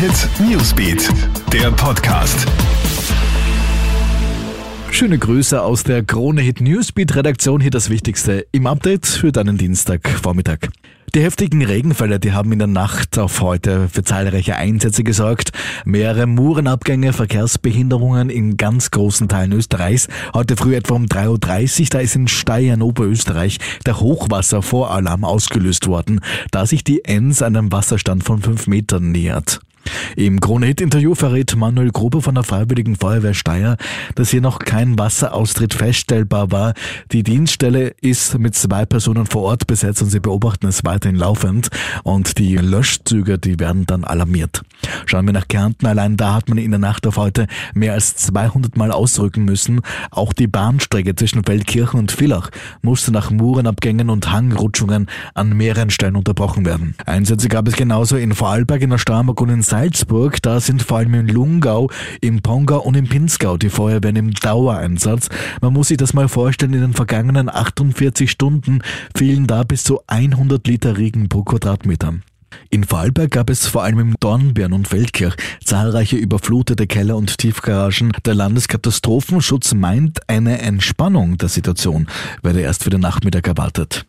Hit Newsbeat, der Podcast. Schöne Grüße aus der Krone Hit Newsbeat Redaktion. Hier das Wichtigste im Update für deinen Dienstagvormittag. Die heftigen Regenfälle, die haben in der Nacht auf heute für zahlreiche Einsätze gesorgt. Mehrere Murenabgänge, Verkehrsbehinderungen in ganz großen Teilen Österreichs. Heute früh etwa um 3.30 Uhr, da ist in Steyr Oberösterreich der Hochwasservoralarm ausgelöst worden, da sich die Enns einem Wasserstand von 5 Metern nähert. Im Krone-Hit-Interview verrät Manuel Gruber von der Freiwilligen Feuerwehr Steyr, dass hier noch kein Wasseraustritt feststellbar war. Die Dienststelle ist mit zwei Personen vor Ort besetzt und sie beobachten es weiterhin laufend und die Löschzüge, die werden dann alarmiert. Schauen wir nach Kärnten, allein da hat man in der Nacht auf heute mehr als 200 Mal ausrücken müssen. Auch die Bahnstrecke zwischen Feldkirchen und Villach musste nach Murenabgängen und Hangrutschungen an mehreren Stellen unterbrochen werden. Einsätze gab es genauso in Vorarlberg, in der Starmark und in Salzburg, da sind vor allem in Lungau, im Pongau und im Pinzgau die Feuerwehren im Dauereinsatz. Man muss sich das mal vorstellen, in den vergangenen 48 Stunden fielen da bis zu 100 Liter Regen pro Quadratmeter. In Vorarlberg gab es vor allem im Dornbirn und Feldkirch zahlreiche überflutete Keller und Tiefgaragen. Der Landeskatastrophenschutz meint, eine Entspannung der Situation werde erst für den Nachmittag erwartet.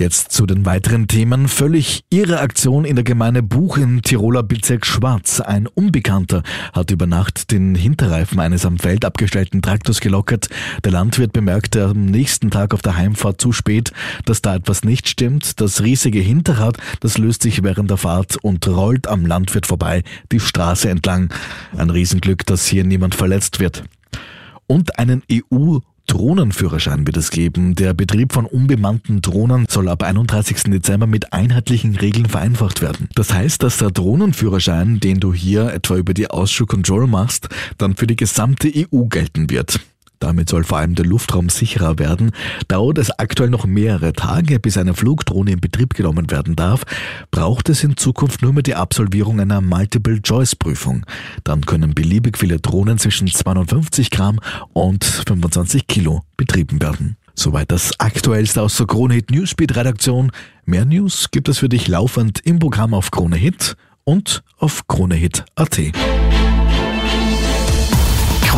Jetzt zu den weiteren Themen. Völlig ihre Aktion in der Gemeinde Buch im Tiroler Bezirk Schwarz. Ein Unbekannter hat über Nacht den Hinterreifen eines am Feld abgestellten Traktors gelockert. Der Landwirt bemerkte am nächsten Tag auf der Heimfahrt zu spät, dass da etwas nicht stimmt. Das riesige Hinterrad, das löst sich während der Fahrt und rollt am Landwirt vorbei die Straße entlang. Ein Riesenglück, dass hier niemand verletzt wird und einen EU Drohnenführerschein wird es geben. Der Betrieb von unbemannten Drohnen soll ab 31. Dezember mit einheitlichen Regeln vereinfacht werden. Das heißt, dass der Drohnenführerschein, den du hier etwa über die Ausschuh Control machst, dann für die gesamte EU gelten wird. Damit soll vor allem der Luftraum sicherer werden. Dauert es aktuell noch mehrere Tage, bis eine Flugdrohne in Betrieb genommen werden darf, braucht es in Zukunft nur mehr die Absolvierung einer Multiple-Choice-Prüfung. Dann können beliebig viele Drohnen zwischen 250 Gramm und 25 Kilo betrieben werden. Soweit das Aktuellste aus der Kronehit Newsbeat Redaktion. Mehr News gibt es für dich laufend im Programm auf Kronehit und auf kronehit.at.